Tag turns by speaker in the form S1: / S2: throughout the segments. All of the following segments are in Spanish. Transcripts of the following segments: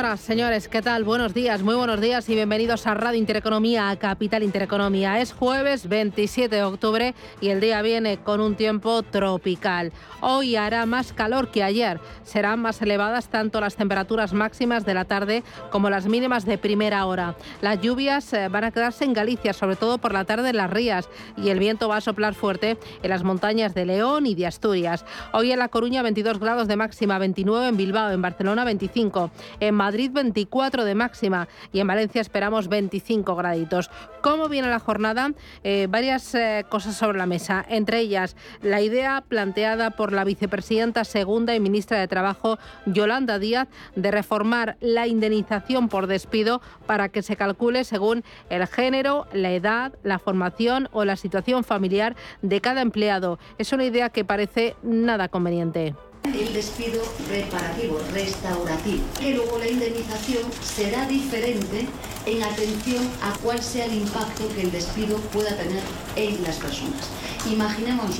S1: Señoras, señores, ¿qué tal? Buenos días, muy buenos días y bienvenidos a Radio Intereconomía, a Capital Intereconomía. Es jueves 27 de octubre y el día viene con un tiempo tropical. Hoy hará más calor que ayer. Serán más elevadas tanto las temperaturas máximas de la tarde como las mínimas de primera hora. Las lluvias eh, van a quedarse en Galicia, sobre todo por la tarde en las rías, y el viento va a soplar fuerte en las montañas de León y de Asturias. Hoy en La Coruña 22 grados de máxima, 29 en Bilbao, en Barcelona 25. En Madrid 24 de máxima y en Valencia esperamos 25 graditos. ¿Cómo viene la jornada? Eh, varias eh, cosas sobre la mesa, entre ellas la idea planteada por la vicepresidenta segunda y ministra de Trabajo, Yolanda Díaz, de reformar la indemnización por despido para que se calcule según el género, la edad, la formación o la situación familiar de cada empleado. Es una idea que parece nada conveniente
S2: el despido reparativo, restaurativo, que luego la indemnización será diferente en atención a cuál sea el impacto que el despido pueda tener en las personas. Imaginémonos,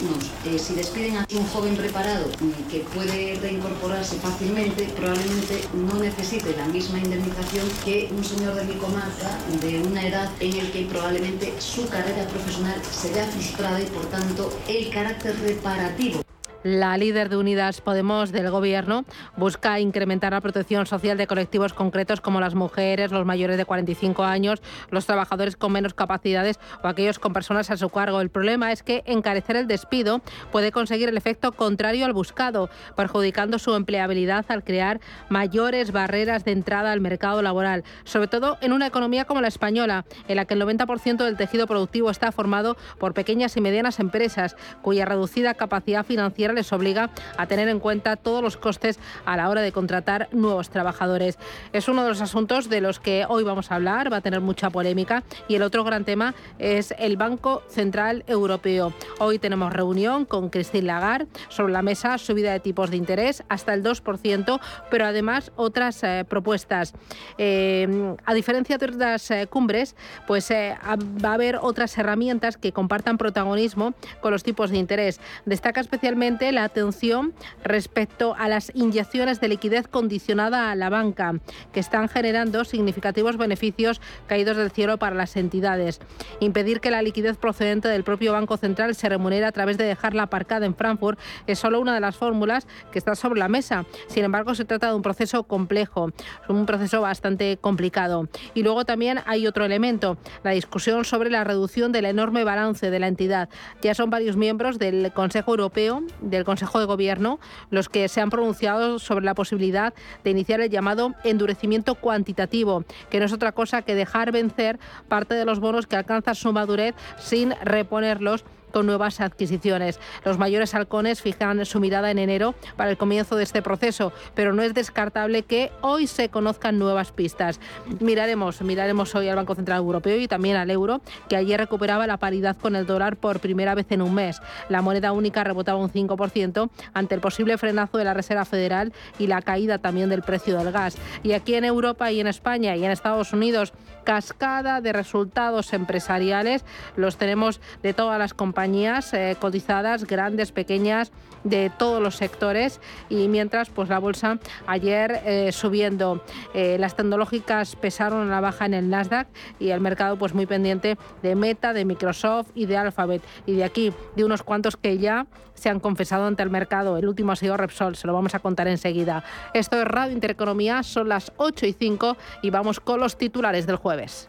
S2: eh, si despiden a un joven reparado que puede reincorporarse fácilmente, probablemente no necesite la misma indemnización que un señor de mi comarca de una edad en el que probablemente su carrera profesional se vea frustrada y por tanto el carácter reparativo
S1: la líder de Unidas Podemos del Gobierno busca incrementar la protección social de colectivos concretos como las mujeres, los mayores de 45 años, los trabajadores con menos capacidades o aquellos con personas a su cargo. El problema es que encarecer el despido puede conseguir el efecto contrario al buscado, perjudicando su empleabilidad al crear mayores barreras de entrada al mercado laboral, sobre todo en una economía como la española, en la que el 90% del tejido productivo está formado por pequeñas y medianas empresas, cuya reducida capacidad financiera les obliga a tener en cuenta todos los costes a la hora de contratar nuevos trabajadores. Es uno de los asuntos de los que hoy vamos a hablar, va a tener mucha polémica y el otro gran tema es el Banco Central Europeo. Hoy tenemos reunión con Christine Lagarde sobre la mesa subida de tipos de interés hasta el 2%, pero además otras eh, propuestas. Eh, a diferencia de otras eh, cumbres, pues va a haber otras herramientas que compartan protagonismo con los tipos de interés. Destaca especialmente la atención respecto a las inyecciones de liquidez condicionada a la banca, que están generando significativos beneficios caídos del cielo para las entidades. Impedir que la liquidez procedente del propio Banco Central se remunere a través de dejarla aparcada en Frankfurt es solo una de las fórmulas que está sobre la mesa. Sin embargo, se trata de un proceso complejo, un proceso bastante complicado. Y luego también hay otro elemento, la discusión sobre la reducción del enorme balance de la entidad. Ya son varios miembros del Consejo Europeo del Consejo de Gobierno los que se han pronunciado sobre la posibilidad de iniciar el llamado endurecimiento cuantitativo, que no es otra cosa que dejar vencer parte de los bonos que alcanzan su madurez sin reponerlos con nuevas adquisiciones. Los mayores halcones fijan su mirada en enero para el comienzo de este proceso, pero no es descartable que hoy se conozcan nuevas pistas. Miraremos, miraremos hoy al Banco Central Europeo y también al euro, que ayer recuperaba la paridad con el dólar por primera vez en un mes. La moneda única rebotaba un 5% ante el posible frenazo de la Reserva Federal y la caída también del precio del gas. Y aquí en Europa y en España y en Estados Unidos, cascada de resultados empresariales. Los tenemos de todas las compañías eh, cotizadas, grandes, pequeñas, de todos los sectores. Y mientras, pues la bolsa ayer eh, subiendo. Eh, las tecnológicas pesaron a la baja en el Nasdaq y el mercado pues muy pendiente de Meta, de Microsoft y de Alphabet. Y de aquí, de unos cuantos que ya se han confesado ante el mercado. El último ha sido Repsol, se lo vamos a contar enseguida. Esto es Radio Intereconomía, son las 8 y 5 y vamos con los titulares del jueves.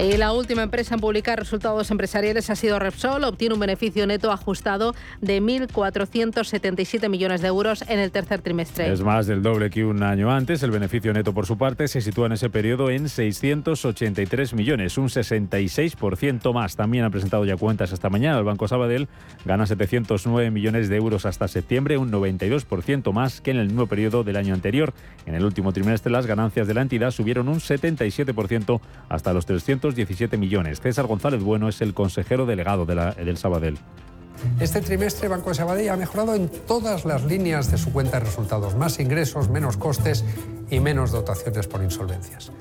S1: Y la última empresa en publicar resultados empresariales ha sido Repsol. Obtiene un beneficio neto ajustado de 1.477 millones de euros en el tercer trimestre.
S3: Es más del doble que un año antes. El beneficio neto, por su parte, se sitúa en ese periodo en 683 millones, un 66% más. También ha presentado ya cuentas esta mañana. El Banco Sabadell gana 709 millones de euros hasta septiembre, un 92% más que en el mismo periodo del año anterior. En el último trimestre, las ganancias de la entidad subieron un 77% hasta los 300 17 millones. César González Bueno es el consejero delegado de la, del Sabadell.
S4: Este trimestre Banco de Sabadell ha mejorado en todas las líneas de su cuenta de resultados. Más ingresos, menos costes y menos dotaciones por insolvencias.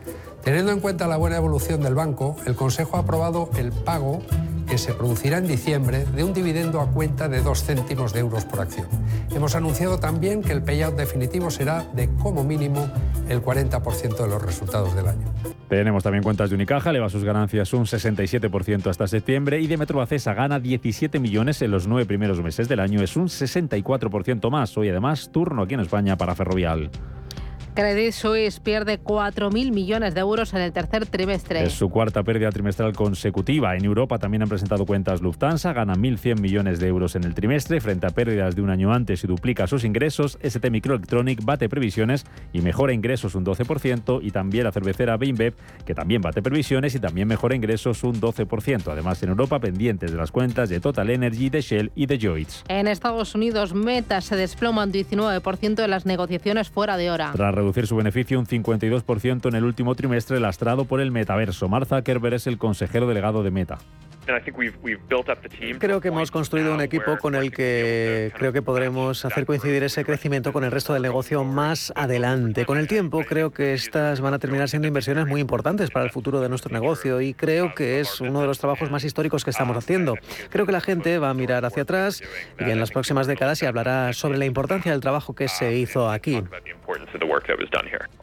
S4: Teniendo en cuenta la buena evolución del banco, el Consejo ha aprobado el pago que se producirá en diciembre de un dividendo a cuenta de 2 céntimos de euros por acción. Hemos anunciado también que el payout definitivo será de como mínimo el 40% de los resultados del año.
S3: Tenemos también cuentas de Unicaja, eleva sus ganancias un 67% hasta septiembre y de Metrobacesa gana 17 millones en los nueve primeros meses del año, es un 64% más. Hoy además turno aquí en España para Ferrovial.
S1: Credit Suisse pierde 4.000 millones de euros en el tercer trimestre.
S3: Es su cuarta pérdida trimestral consecutiva. En Europa también han presentado cuentas Lufthansa, gana 1.100 millones de euros en el trimestre frente a pérdidas de un año antes y duplica sus ingresos. ST Microelectronic bate previsiones y mejora ingresos un 12% y también la cervecera Beinbev, que también bate previsiones y también mejora ingresos un 12%. Además, en Europa pendientes de las cuentas de Total Energy, de Shell y de Joyce.
S1: En Estados Unidos, Meta se desploma un 19% de las negociaciones fuera de hora
S3: reducir su beneficio un 52% en el último trimestre lastrado por el metaverso. Martha Kerber es el consejero delegado de Meta.
S5: Creo que hemos construido un equipo con el que creo que podremos hacer coincidir ese crecimiento con el resto del negocio más adelante. Con el tiempo creo que estas van a terminar siendo inversiones muy importantes para el futuro de nuestro negocio y creo que es uno de los trabajos más históricos que estamos haciendo. Creo que la gente va a mirar hacia atrás y en las próximas décadas se hablará sobre la importancia del trabajo que se hizo aquí.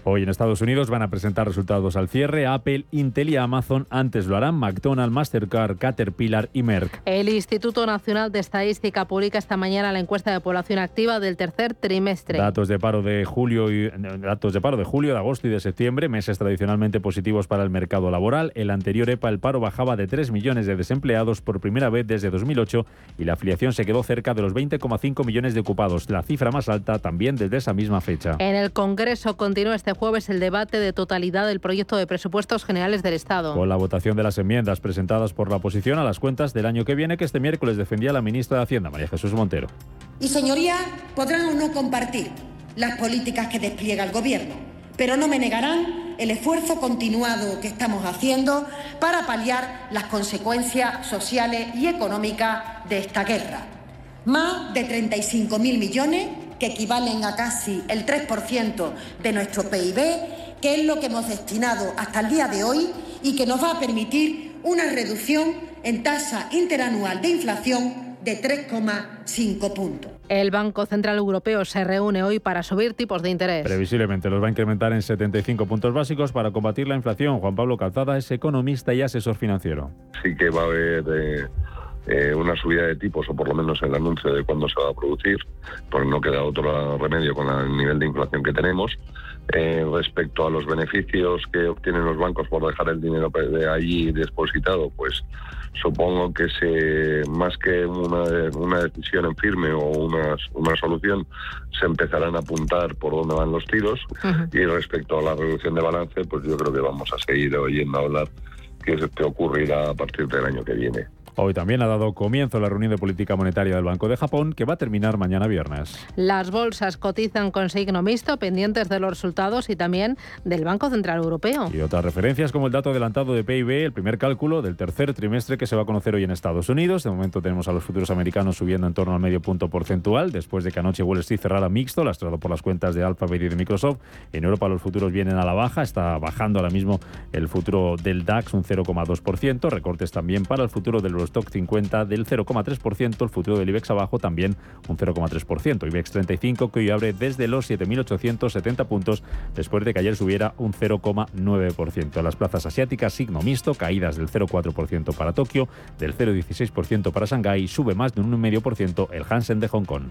S3: Hoy en Estados Unidos van a presentar resultados al cierre Apple, Intel y Amazon. Antes lo harán McDonald's, Mastercard, Caterpillar y Merck.
S1: El Instituto Nacional de Estadística publica esta mañana la encuesta de población activa del tercer trimestre.
S3: Datos de paro de julio y datos de paro de julio, de agosto y de septiembre, meses tradicionalmente positivos para el mercado laboral. El anterior EPA el paro bajaba de 3 millones de desempleados por primera vez desde 2008 y la afiliación se quedó cerca de los 20,5 millones de ocupados, la cifra más alta también desde esa misma fecha.
S1: En el Congreso continúa este jueves el debate de totalidad del proyecto de presupuestos generales del Estado.
S3: Con la votación de las enmiendas presentadas por la oposición a las cuentas del año que viene que este miércoles defendía la ministra de Hacienda, María Jesús Montero.
S6: Y señorías, podrán o no compartir las políticas que despliega el Gobierno, pero no me negarán el esfuerzo continuado que estamos haciendo para paliar las consecuencias sociales y económicas de esta guerra. Más de 35.000 millones, que equivalen a casi el 3% de nuestro PIB, que es lo que hemos destinado hasta el día de hoy y que nos va a permitir una reducción en tasa interanual de inflación de 3,5 puntos.
S1: El Banco Central Europeo se reúne hoy para subir tipos de interés.
S3: Previsiblemente los va a incrementar en 75 puntos básicos para combatir la inflación. Juan Pablo Calzada es economista y asesor financiero.
S7: Sí que va a haber eh, eh, una subida de tipos, o por lo menos el anuncio de cuándo se va a producir, porque no queda otro remedio con el nivel de inflación que tenemos. Eh, respecto a los beneficios que obtienen los bancos por dejar el dinero de allí depositado, pues supongo que se, más que una, decisión en firme o una, una solución, se empezarán a apuntar por dónde van los tiros. Y respecto a la reducción de balance, pues yo creo que vamos a seguir oyendo hablar que, que ocurrirá a partir del año que viene.
S3: Hoy también ha dado comienzo la reunión de política monetaria del Banco de Japón, que va a terminar mañana viernes.
S1: Las bolsas cotizan con signo mixto, pendientes de los resultados y también del Banco Central Europeo.
S3: Y otras referencias como el dato adelantado de PIB, el primer cálculo del tercer trimestre que se va a conocer hoy en Estados Unidos. De momento tenemos a los futuros americanos subiendo en torno al medio punto porcentual, después de que anoche Wall Street cerrara mixto, lastrado por las cuentas de Alphabet y de Microsoft. En Europa los futuros vienen a la baja, está bajando ahora mismo el futuro del DAX un 0,2%, recortes también para el futuro del Stock 50 del 0,3%, el futuro del IBEX abajo también un 0,3%. IBEX 35 que hoy abre desde los 7.870 puntos después de que ayer subiera un 0,9%. Las plazas asiáticas, signo mixto, caídas del 0,4% para Tokio, del 0,16% para Shanghái, sube más de un 1,5% el Hansen de Hong Kong.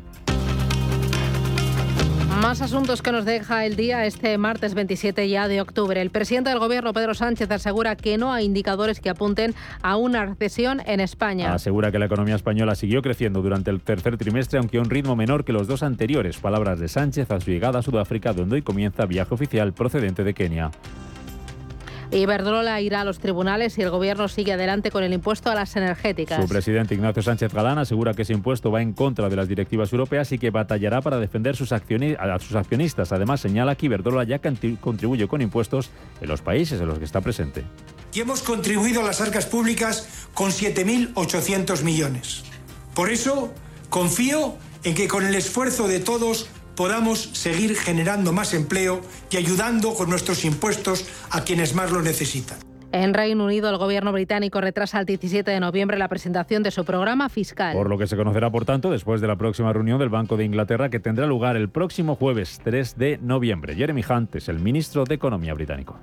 S1: Más asuntos que nos deja el día este martes 27 ya de octubre. El presidente del gobierno, Pedro Sánchez, asegura que no hay indicadores que apunten a una recesión en España.
S3: Asegura que la economía española siguió creciendo durante el tercer trimestre, aunque a un ritmo menor que los dos anteriores. Palabras de Sánchez a su llegada a Sudáfrica, donde hoy comienza viaje oficial procedente de Kenia.
S1: Iberdrola irá a los tribunales y el gobierno sigue adelante con el impuesto a las energéticas.
S3: Su presidente Ignacio Sánchez Galán asegura que ese impuesto va en contra de las directivas europeas y que batallará para defender sus a sus accionistas. Además, señala que Iberdrola ya contribuye con impuestos en los países en los que está presente.
S8: Y hemos contribuido a las arcas públicas con 7.800 millones. Por eso, confío en que con el esfuerzo de todos podamos seguir generando más empleo y ayudando con nuestros impuestos a quienes más lo necesitan.
S1: En Reino Unido, el gobierno británico retrasa el 17 de noviembre la presentación de su programa fiscal.
S3: Por lo que se conocerá, por tanto, después de la próxima reunión del Banco de Inglaterra que tendrá lugar el próximo jueves 3 de noviembre. Jeremy Hunt es el ministro de Economía británico.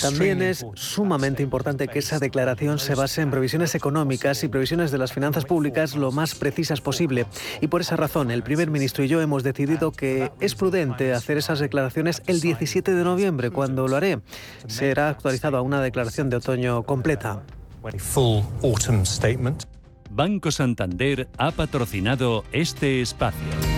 S5: También es sumamente importante que esa declaración se base en previsiones económicas y previsiones de las finanzas públicas lo más precisas posible. Y por esa razón, el primer ministro y yo hemos decidido que es prudente hacer esas declaraciones el 17 de noviembre, cuando lo haré. Será actualizado a una declaración de otoño completa.
S9: Banco Santander ha patrocinado este espacio.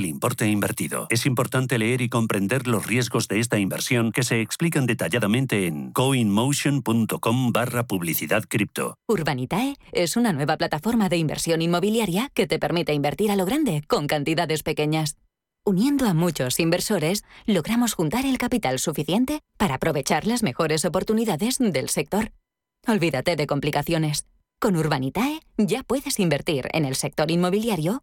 S9: del importe invertido. Es importante leer y comprender los riesgos de esta inversión que se explican detalladamente en coinmotion.com barra publicidad cripto.
S10: Urbanitae es una nueva plataforma de inversión inmobiliaria que te permite invertir a lo grande con cantidades pequeñas. Uniendo a muchos inversores, logramos juntar el capital suficiente para aprovechar las mejores oportunidades del sector. Olvídate de complicaciones. Con Urbanitae ya puedes invertir en el sector inmobiliario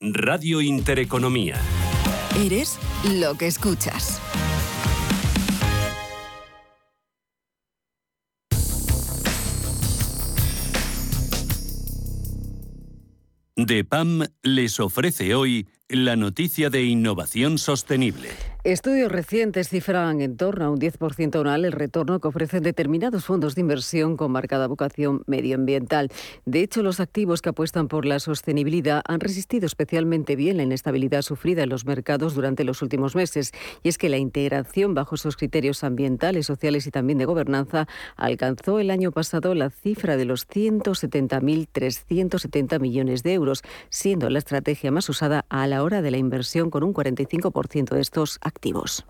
S9: Radio Intereconomía.
S11: Eres lo que escuchas.
S9: DEPAM les ofrece hoy la noticia de innovación sostenible.
S12: Estudios recientes cifran en torno a un 10% anual el retorno que ofrecen determinados fondos de inversión con marcada vocación medioambiental. De hecho, los activos que apuestan por la sostenibilidad han resistido especialmente bien la inestabilidad sufrida en los mercados durante los últimos meses. Y es que la integración bajo esos criterios ambientales, sociales y también de gobernanza alcanzó el año pasado la cifra de los 170.370 millones de euros, siendo la estrategia más usada a la hora de la inversión con un 45% de estos activos activos.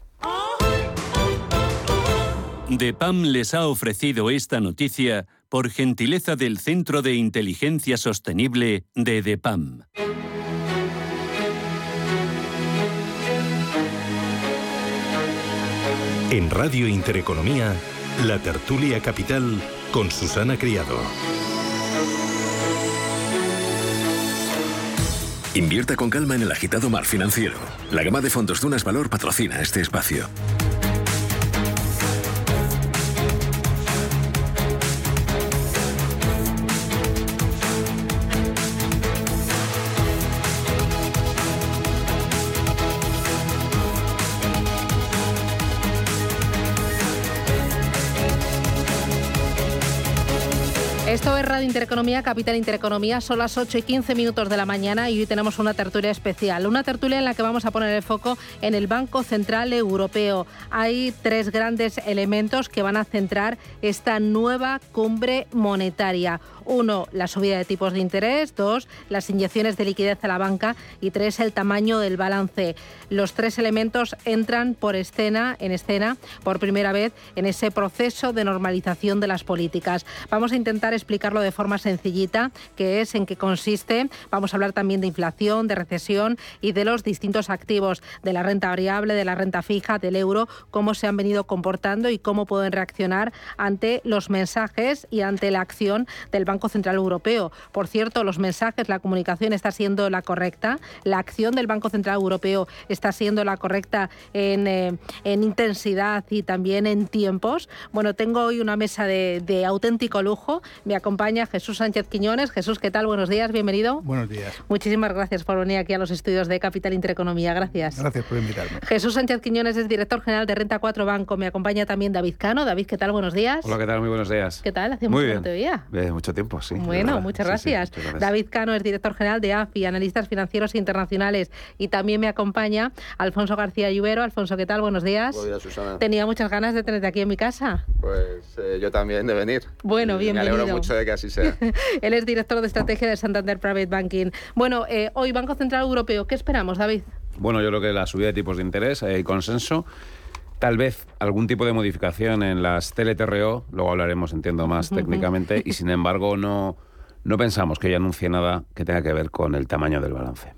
S9: DEPAM les ha ofrecido esta noticia por gentileza del Centro de Inteligencia Sostenible de DEPAM.
S13: En Radio Intereconomía, la tertulia capital con Susana Criado.
S14: Invierta con calma en el agitado mar financiero. La gama de fondos Dunas Valor patrocina este espacio.
S1: Esto es Radio Intereconomía, Capital Intereconomía. Son las 8 y 15 minutos de la mañana y hoy tenemos una tertulia especial. Una tertulia en la que vamos a poner el foco en el Banco Central Europeo. Hay tres grandes elementos que van a centrar esta nueva cumbre monetaria. Uno, la subida de tipos de interés. Dos, las inyecciones de liquidez a la banca. Y tres, el tamaño del balance. Los tres elementos entran por escena, en escena por primera vez en ese proceso de normalización de las políticas. Vamos a intentar explicarlo de forma sencillita, que es en qué consiste. Vamos a hablar también de inflación, de recesión y de los distintos activos, de la renta variable, de la renta fija, del euro, cómo se han venido comportando y cómo pueden reaccionar ante los mensajes y ante la acción del Banco Central Europeo. Por cierto, los mensajes, la comunicación está siendo la correcta, la acción del Banco Central Europeo está siendo la correcta en, eh, en intensidad y también en tiempos. Bueno, tengo hoy una mesa de, de auténtico lujo. Me acompaña Jesús Sánchez Quiñones. Jesús, ¿qué tal? Buenos días, bienvenido.
S15: Buenos días.
S1: Muchísimas gracias por venir aquí a los estudios de Capital Intereconomía. Gracias.
S15: Gracias por invitarme.
S1: Jesús Sánchez Quiñones es director general de Renta 4 Banco. Me acompaña también David Cano. David, ¿qué tal? Buenos días.
S16: Hola, ¿qué tal? Muy buenos días.
S1: ¿Qué tal? Hace
S16: Muy
S1: mucho
S16: bien.
S1: te veía.
S16: Eh, mucho tiempo, sí.
S1: Bueno, muchas
S16: Sí, sí,
S1: gracias.
S16: muchas gracias.
S1: David Cano es director general de AFI, Analistas Financieros Internacionales. Y también me acompaña Alfonso García Lluvero. Alfonso, ¿qué tal? Buenos días.
S17: Buenos días, Susana.
S1: Tenía muchas ganas de tenerte aquí en mi casa.
S17: Pues eh, yo también de venir.
S1: Bueno,
S17: Y
S1: bienvenido.
S17: Me alegro mucho de que así sea.
S1: Él es director de estrategia de Santander Private Banking. Bueno, eh, hoy Banco Central Europeo, ¿qué esperamos, David?
S16: Bueno, yo creo que la subida de tipos de interés, hay consenso. Tal vez algún tipo de modificación en las TLTRO, luego hablaremos, entiendo, más técnicamente, y sin embargo no, no pensamos que ella anuncie nada que tenga que ver con el tamaño del balance.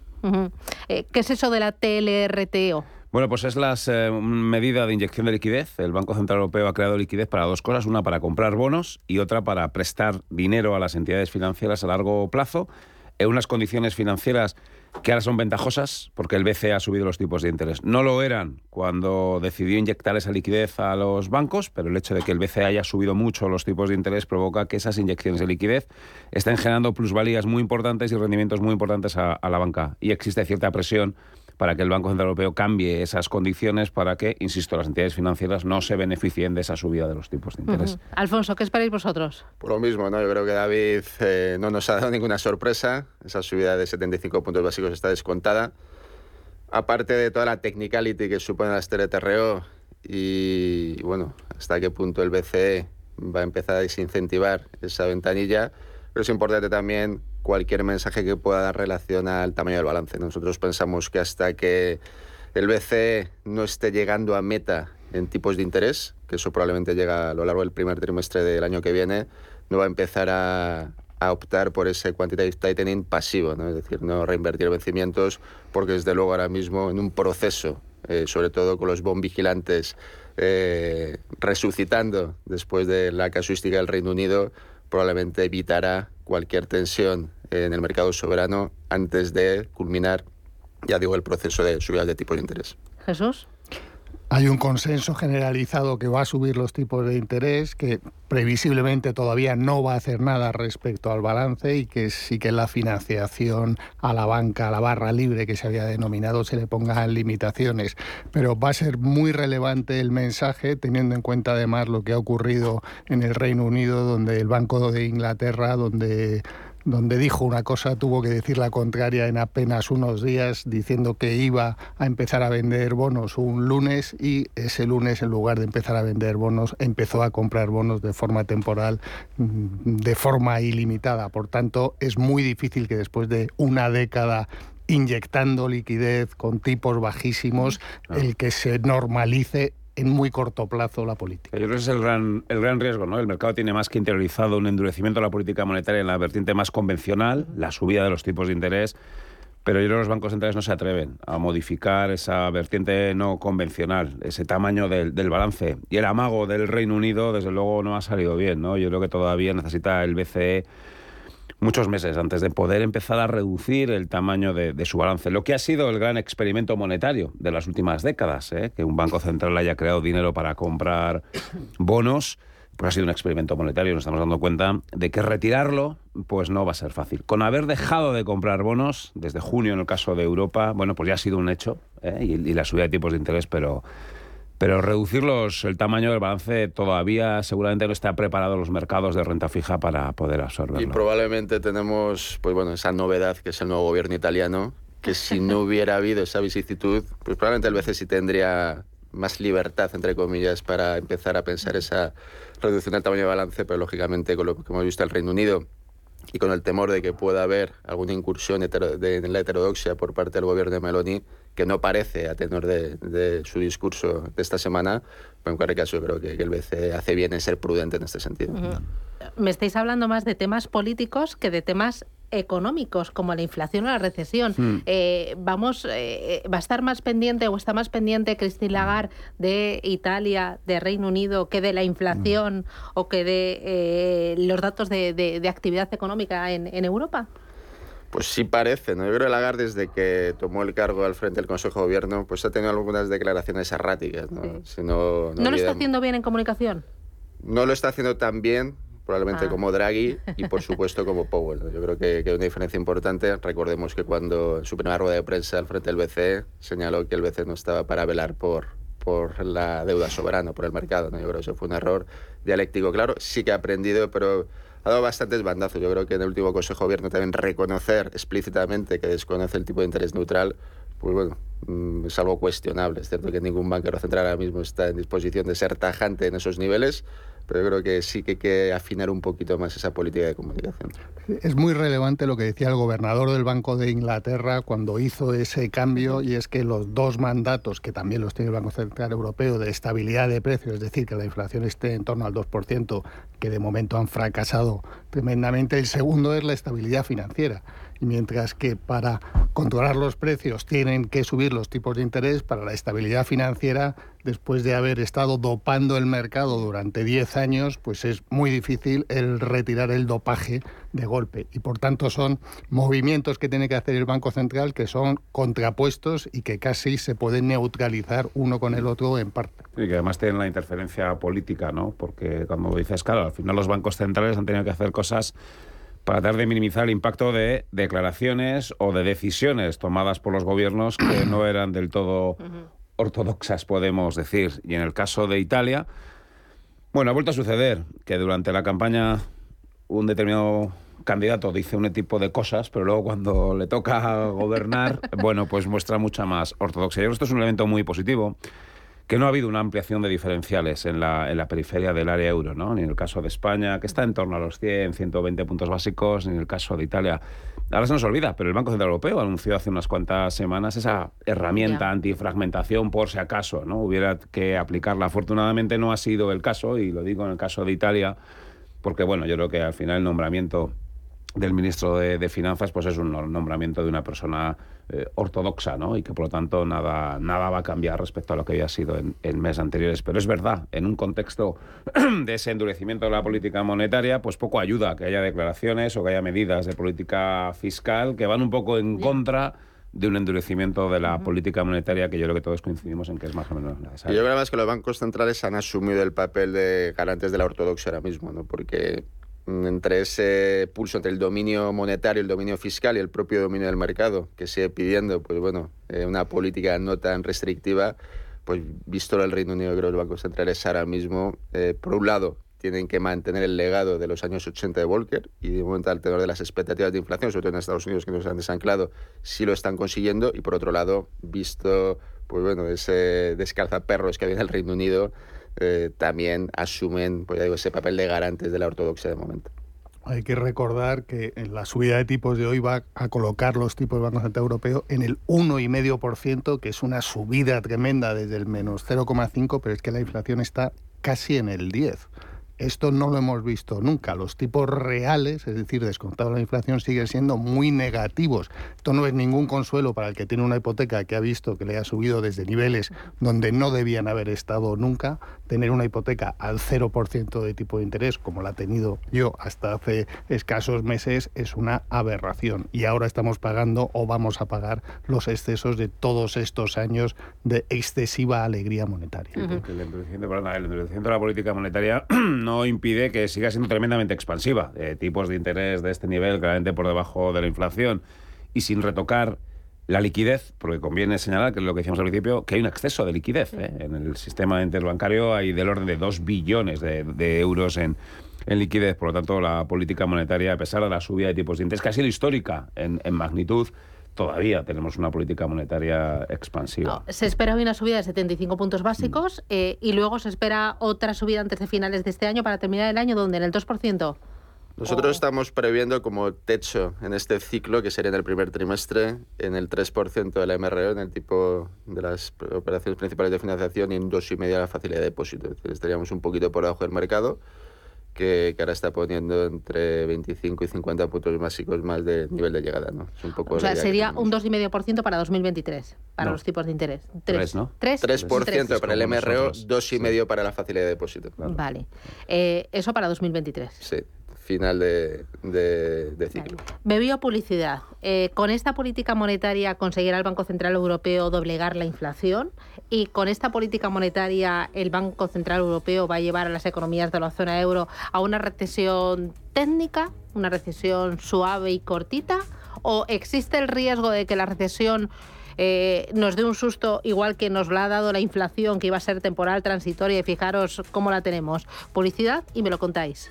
S1: Eh, ¿Qué es eso de la TLRTO?
S16: Bueno, pues es la medida de inyección de liquidez. El Banco Central Europeo ha creado liquidez para dos cosas, una para comprar bonos y otra para prestar dinero a las entidades financieras a largo plazo en unas condiciones financieras que ahora son ventajosas porque el BCE ha subido los tipos de interés. No lo eran cuando decidió inyectar esa liquidez a los bancos, pero el hecho de que el BCE haya subido mucho los tipos de interés provoca que esas inyecciones de liquidez estén generando plusvalías muy importantes y rendimientos muy importantes a, la banca. Y existe cierta presión para que el Banco Central Europeo cambie esas condiciones para que, insisto, las entidades financieras no se beneficien de esa subida de los tipos de interés.
S1: Alfonso, ¿qué esperáis vosotros?
S17: Por lo mismo, ¿no? Yo creo que David eh, no nos ha dado ninguna sorpresa. Esa subida de 75 puntos básicos está descontada. Aparte de toda la technicality que supone las TLTRO y, bueno, hasta qué punto el BCE va a empezar a desincentivar esa ventanilla, pero es importante también cualquier mensaje que pueda dar relación al tamaño del balance. Nosotros pensamos que hasta que el BCE no esté llegando a meta en tipos de interés, que eso probablemente llega a lo largo del primer trimestre del año que viene, no va a empezar a, a optar por ese quantitative tightening pasivo, ¿no? es decir, no reinvertir vencimientos, porque desde luego ahora mismo en un proceso, eh, sobre todo con los bond vigilantes eh, resucitando después de la casuística del Reino Unido, probablemente evitará cualquier tensión en el mercado soberano antes de culminar, ya digo, el proceso de subidas de tipos de interés.
S1: Jesús.
S15: Hay un consenso generalizado que va a subir los tipos de interés, que previsiblemente todavía no va a hacer nada respecto al balance y que sí que la financiación a la banca, a la barra libre que se había denominado, se le pongan limitaciones. Pero va a ser muy relevante el mensaje, teniendo en cuenta además lo que ha ocurrido en el Reino Unido, donde el Banco de Inglaterra, donde donde dijo una cosa, tuvo que decir la contraria en apenas unos días, diciendo que iba a empezar a vender bonos un lunes y ese lunes, en lugar de empezar a vender bonos, empezó a comprar bonos de forma temporal, mm, de forma ilimitada. Por tanto, es muy difícil que después de una década inyectando liquidez con tipos bajísimos, el que se normalice en muy corto plazo la política.
S16: Yo creo que es el gran, el gran riesgo, ¿no? El mercado tiene más que interiorizado un endurecimiento de la política monetaria en la vertiente más convencional, la subida de los tipos de interés, Pero yo creo que los bancos centrales no se atreven a modificar esa vertiente no convencional, ese tamaño del, del, balance. Y el amago del Reino Unido, desde luego, no ha salido bien. ¿no? Yo creo que todavía necesita el BCE muchos meses antes de poder empezar a reducir el tamaño de, su balance. Lo que ha sido el gran experimento monetario de las últimas décadas, ¿eh? que un banco central haya creado dinero para comprar bonos, pues ha sido un experimento monetario. Nos estamos dando cuenta de que retirarlo, pues no va a ser fácil. Con haber dejado de comprar bonos desde junio en el caso de Europa, bueno, pues ya ha sido un hecho ¿eh? y la subida de tipos de interés, pero pero reducirlos, el tamaño del balance todavía seguramente no está preparado los mercados de renta fija para poder absorberlo.
S17: Y probablemente tenemos, pues bueno, esa novedad que es el nuevo gobierno italiano, que si no hubiera habido esa vicisitud, pues probablemente el BCE sí tendría más libertad, entre comillas, para empezar a pensar esa reducción del tamaño de balance, pero lógicamente con lo que hemos visto el Reino Unido y con el temor de que pueda haber alguna incursión en la heterodoxia por parte del gobierno de Meloni, que no parece a tenor de, de su discurso de esta semana, pero en cualquier caso creo que, que, el BCE hace bien en ser prudente en este sentido. Uh -huh.
S1: Me estáis hablando más de temas políticos que de temas económicos como la inflación o la recesión. Mm. Eh, vamos, eh, va a estar más pendiente o está más pendiente Christine Lagarde de Italia, de Reino Unido, que de la inflación mm. o que de eh, los datos de, de, de, actividad económica en, en Europa.
S17: Pues sí parece, ¿no? Yo creo que Lagarde desde que tomó el cargo al frente del Consejo de Gobierno, pues ha tenido algunas declaraciones erráticas, ¿no?
S1: Sí.
S17: Si no,
S1: no, ¿No lo está haciendo bien en comunicación?
S17: No lo está haciendo tan bien, probablemente ah. como Draghi y por supuesto como Powell. Yo creo que, que, hay una diferencia importante. Recordemos que cuando en su primera rueda de prensa al frente del BCE señaló que el BCE no estaba para velar por, por la deuda soberana, por el mercado. ¿no? Yo creo que eso fue un error dialéctico. Claro, sí que ha aprendido, pero ha dado bastantes bandazos. Yo creo que en el último Consejo de Gobierno también reconocer explícitamente que desconoce el tipo de interés neutral, pues bueno, mm, es algo cuestionable. Es cierto que ningún banquero central ahora mismo está en disposición de ser tajante en esos niveles, pero yo creo que sí que hay que afinar un poquito más esa política de comunicación.
S15: Es muy relevante lo que decía el gobernador del Banco de Inglaterra cuando hizo ese cambio y es que los dos mandatos que también los tiene el Banco Central Europeo de estabilidad de precios, es decir, que la inflación esté en torno al 2%, que de momento han fracasado tremendamente, el segundo es la estabilidad financiera mientras que para controlar los precios tienen que subir los tipos de interés, para la estabilidad financiera, después de haber estado dopando el mercado durante 10 años, pues es muy difícil el retirar el dopaje de golpe. Y por tanto son movimientos que tiene que hacer el Banco Central que son contrapuestos y que casi se pueden neutralizar uno con el otro en parte.
S16: Y que además tienen la interferencia política, ¿no? Porque como dices, claro, al final los bancos centrales han tenido que hacer cosas para tratar de minimizar el impacto de declaraciones o de decisiones tomadas por los gobiernos que no eran del todo ortodoxas, podemos decir. Y en el caso de Italia, bueno, ha vuelto a suceder que durante la campaña un determinado candidato dice un tipo de cosas, pero luego cuando le toca gobernar, bueno, pues muestra mucha más ortodoxia. Yo creo que esto es un elemento muy positivo que no ha habido una ampliación de diferenciales en la, en la, periferia del área euro, ¿no? ni en el caso de España, que está en torno a los 100, 120 puntos básicos, ni en el caso de Italia. Ahora se nos olvida, pero el Banco Central Europeo anunció hace unas cuantas semanas esa herramienta yeah. antifragmentación por si acaso no hubiera que aplicarla. Afortunadamente no ha sido el caso, y lo digo en el caso de Italia, porque bueno, yo creo que al final el nombramiento del ministro de, de, Finanzas pues es un nombramiento de una persona eh, ortodoxa ¿no? y que por lo tanto nada, nada va a cambiar respecto a lo que había sido en, en meses anteriores. Pero es verdad, en un contexto de ese endurecimiento de la política monetaria, pues poco ayuda que haya declaraciones o que haya medidas de política fiscal que van un poco en contra de un endurecimiento de la uh -huh. política monetaria que yo creo que todos coincidimos en que es más o menos necesario.
S17: Y yo creo además que los bancos centrales han asumido el papel de garantes de la ortodoxia ahora mismo, ¿no? porque entre ese pulso entre el dominio monetario, el dominio fiscal y el propio dominio del mercado, que sigue pidiendo pues bueno, eh, una política no tan restrictiva, pues visto el Reino Unido, creo que los bancos centrales ahora mismo, eh, por un lado, tienen que mantener el legado de los años 80 de Volcker y de momento al tenor de las expectativas de inflación, sobre todo en Estados Unidos que nos han desanclado, sí lo están consiguiendo y por otro lado, visto pues bueno, ese descalzaperros que había en el Reino Unido, eh, también asumen pues, digo, ese papel de garantes de la ortodoxia de momento.
S15: Hay que recordar que en la subida de tipos de hoy va a colocar los tipos del Banco Central Europeo en el 1,5%, que es una subida tremenda desde el menos 0,5%, pero es que la inflación está casi en el 10%. Esto no lo hemos visto nunca. Los tipos reales, es decir, descontado la inflación, siguen siendo muy negativos. Esto no es ningún consuelo para el que tiene una hipoteca que ha visto que le ha subido desde niveles donde no debían haber estado nunca. Tener una hipoteca al 0% de tipo de interés, como la ha tenido yo hasta hace escasos meses, es una aberración. Y ahora estamos pagando o vamos a pagar los excesos de todos estos años de excesiva alegría monetaria.
S16: El endurecimiento de la política monetaria no impide que siga siendo tremendamente expansiva. tipos de interés de este nivel, claramente por debajo de la inflación y sin retocar la liquidez, porque conviene señalar, que es lo que decíamos al principio, que hay un exceso de liquidez. ¿eh? En el sistema interbancario hay del orden de 2 billones de, euros en, liquidez. Por lo tanto, la política monetaria, a pesar de la subida de tipos de interés, que ha sido histórica en, magnitud, todavía tenemos una política monetaria expansiva.
S1: se espera hoy una subida de 75 puntos básicos eh, y luego se espera otra subida antes de finales de este año para terminar el año donde en el 2%.
S17: Nosotros estamos previendo como techo en este ciclo, que sería en el primer trimestre, en el 3% de la MRO, en el tipo de las operaciones principales de financiación y en 2,5% de la facilidad de depósito. estaríamos un poquito por debajo del mercado, que, ahora está poniendo entre 25 y 50 puntos básicos más de nivel de llegada. ¿no?
S1: un poco o sea, sería un 2,5% para 2023, para los tipos de interés.
S17: 3, ¿no? 3, 3%, para el MRO, 2,5% para la facilidad de depósito.
S1: Vale. Eh, eso para 2023.
S17: Sí final de, de, ciclo.
S1: Vale. publicidad. Eh, ¿Con esta política monetaria conseguirá el Banco Central Europeo doblegar la inflación? ¿Y con esta política monetaria el Banco Central Europeo va a llevar a las economías de la zona euro a una recesión técnica, una recesión suave y cortita? ¿O existe el riesgo de que la recesión eh, nos dé un susto igual que nos lo ha dado la inflación, que iba a ser temporal, transitoria, y fijaros cómo la tenemos. Publicidad y me lo contáis.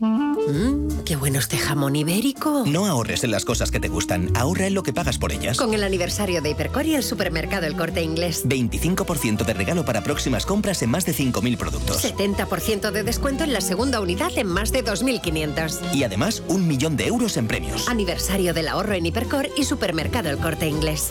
S18: Mmm, qué bueno este jamón ibérico.
S19: No ahorres en las cosas que te gustan, ahorra en lo que pagas por ellas.
S18: Con el aniversario de Hipercor y el supermercado El Corte Inglés.
S19: 25% de regalo para próximas compras en más de 5.000 productos.
S18: 70% de descuento en la segunda unidad en más de 2.500.
S19: Y además, un millón de euros en premios.
S18: Aniversario del ahorro en Hipercor y supermercado El Corte Inglés.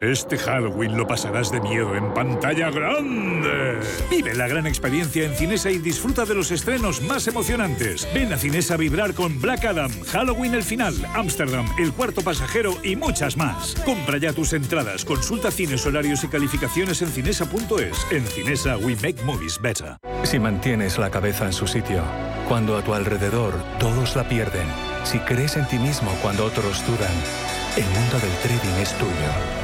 S20: Este Halloween lo pasarás de miedo en pantalla grande. Vive la gran experiencia en Cinesa y disfruta de los estrenos más emocionantes. Ven a Cinesa a vibrar con Black Adam, Halloween el final, Amsterdam, El cuarto pasajero y muchas más. Compra ya tus entradas, consulta cines, horarios y calificaciones en cinesa.es. En Cinesa we make movies better.
S21: Si mantienes la cabeza en su sitio, cuando a tu alrededor todos la pierden, si crees en ti mismo cuando otros dudan, el mundo del trading es tuyo.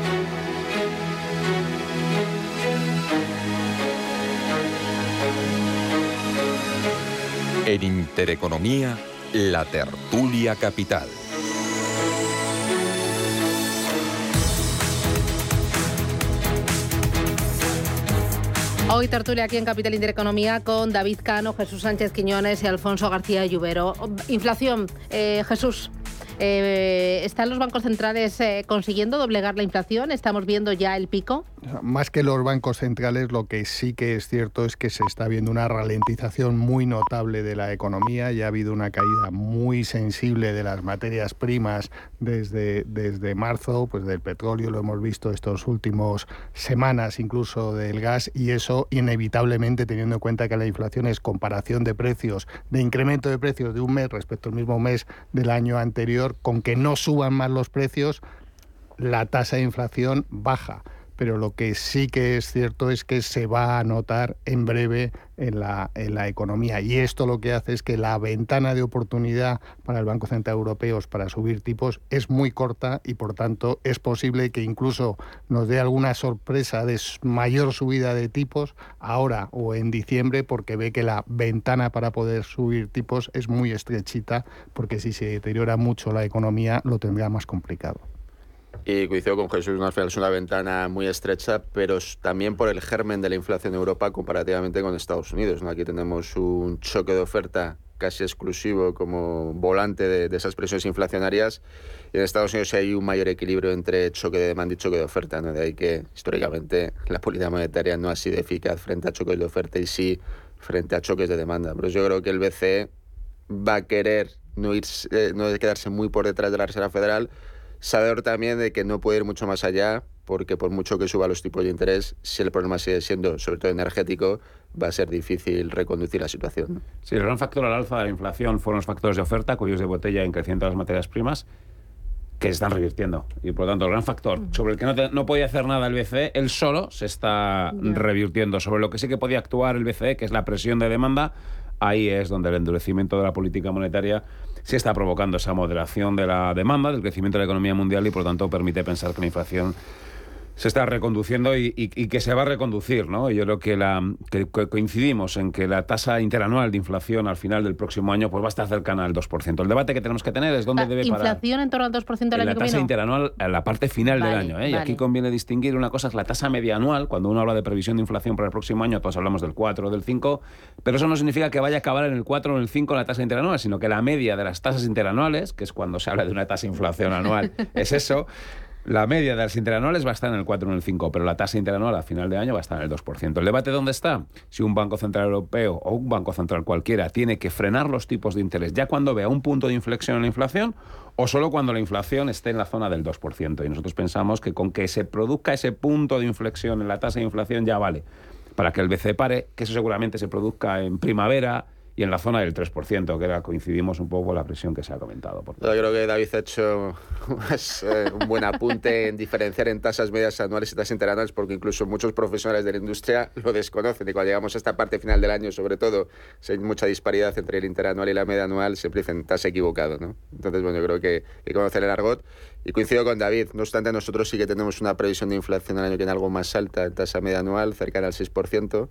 S13: En Intereconomía, la tertulia capital.
S1: Hoy tertulia aquí en Capital Intereconomía con David Cano, Jesús Sánchez Quiñones y Alfonso García Lluvero. Inflación, eh, Jesús. Eh, ¿Están los bancos centrales eh, consiguiendo doblegar la inflación? ¿Estamos viendo ya el pico?
S15: Más que los bancos centrales, lo que sí que es cierto es que se está viendo una ralentización muy notable de la economía. Ya ha habido una caída muy sensible de las materias primas desde, desde marzo, pues del petróleo lo hemos visto estos últimos semanas, incluso del gas, y eso inevitablemente teniendo en cuenta que la inflación es comparación de precios, de incremento de precios de un mes respecto al mismo mes del año anterior con que no suban más los precios, la tasa de inflación baja. Pero lo que sí que es cierto es que se va a notar en breve en la, en la economía. Y esto lo que hace es que la ventana de oportunidad para el Banco Central Europeo para subir tipos es muy corta y por tanto es posible que incluso nos dé alguna sorpresa de mayor subida de tipos ahora o en diciembre porque ve que la ventana para poder subir tipos es muy estrechita porque si se deteriora mucho la economía lo tendrá más complicado.
S17: Y coincido con Jesús, al final es una ventana muy estrecha, pero también por el germen de la inflación en Europa comparativamente con Estados Unidos. Aquí tenemos un choque de oferta casi exclusivo como volante de, esas presiones inflacionarias. Y en Estados Unidos hay un mayor equilibrio entre choque de demanda y choque de oferta. De ahí que históricamente la política monetaria no ha sido eficaz frente a choques de oferta y sí frente a choques de demanda. Pero yo creo que el BCE va a querer no, irse, eh, no quedarse muy por detrás de la Reserva Federal, Saber también de que no puede ir mucho más allá, porque por mucho que suba los tipos de interés, si el problema sigue siendo, sobre todo energético, va a ser difícil reconducir la situación.
S16: Sí, el gran factor al alza de la inflación fueron los factores de oferta, cuyos de botella en creciendo las materias primas, que se están revirtiendo. Y por lo tanto, el gran factor sobre el que no, no podía hacer nada el BCE, él solo se está revirtiendo. Sobre lo que sí que podía actuar el BCE, que es la presión de demanda, ahí es donde el endurecimiento de la política monetaria sí está provocando esa moderación de la demanda, del crecimiento de la economía mundial y por tanto permite pensar que la inflación se está reconduciendo y, que se va a reconducir, ¿no? Yo creo que, la, coincidimos en que la tasa interanual de inflación al final del próximo año pues va a estar cercana al 2%. El debate que tenemos que tener es dónde debe
S1: parar. ¿Inflación en torno al 2% del año
S16: La tasa interanual en la parte final del año. ¿eh? Y aquí conviene distinguir una cosa, es la tasa media anual. Cuando uno habla de previsión de inflación para el próximo año, todos hablamos del 4 o del 5, pero eso no significa que vaya a acabar en el 4 o en el 5 la tasa interanual, sino que la media de las tasas interanuales, que es cuando se habla de una tasa de inflación anual, es eso, la media de las interanuales va a estar en el 4 o en el 5, pero la tasa interanual a final de año va a estar en el 2%. ¿El debate dónde está? Si un Banco Central Europeo o un Banco Central cualquiera tiene que frenar los tipos de interés ya cuando vea un punto de inflexión en la inflación o solo cuando la inflación esté en la zona del 2%. Y nosotros pensamos que con que se produzca ese punto de inflexión en la tasa de inflación ya vale para que el BCE pare, que eso seguramente se produzca en primavera, y en la zona del 3%, que era, coincidimos un poco con la presión que se ha comentado.
S17: Yo creo que David ha hecho eh, un buen apunte en diferenciar en tasas medias anuales y tasas interanuales, porque incluso muchos profesionales de la industria lo desconocen. Y cuando llegamos a esta parte final del año, sobre todo, si hay mucha disparidad entre el interanual y la media anual, siempre dicen, estás equivocado. ¿no? Entonces, bueno, yo creo que hay que conocer el argot. Y coincido con David, no obstante, nosotros sí que tenemos una previsión de inflación el año que viene algo más alta, en tasa media anual, cercana al 6%.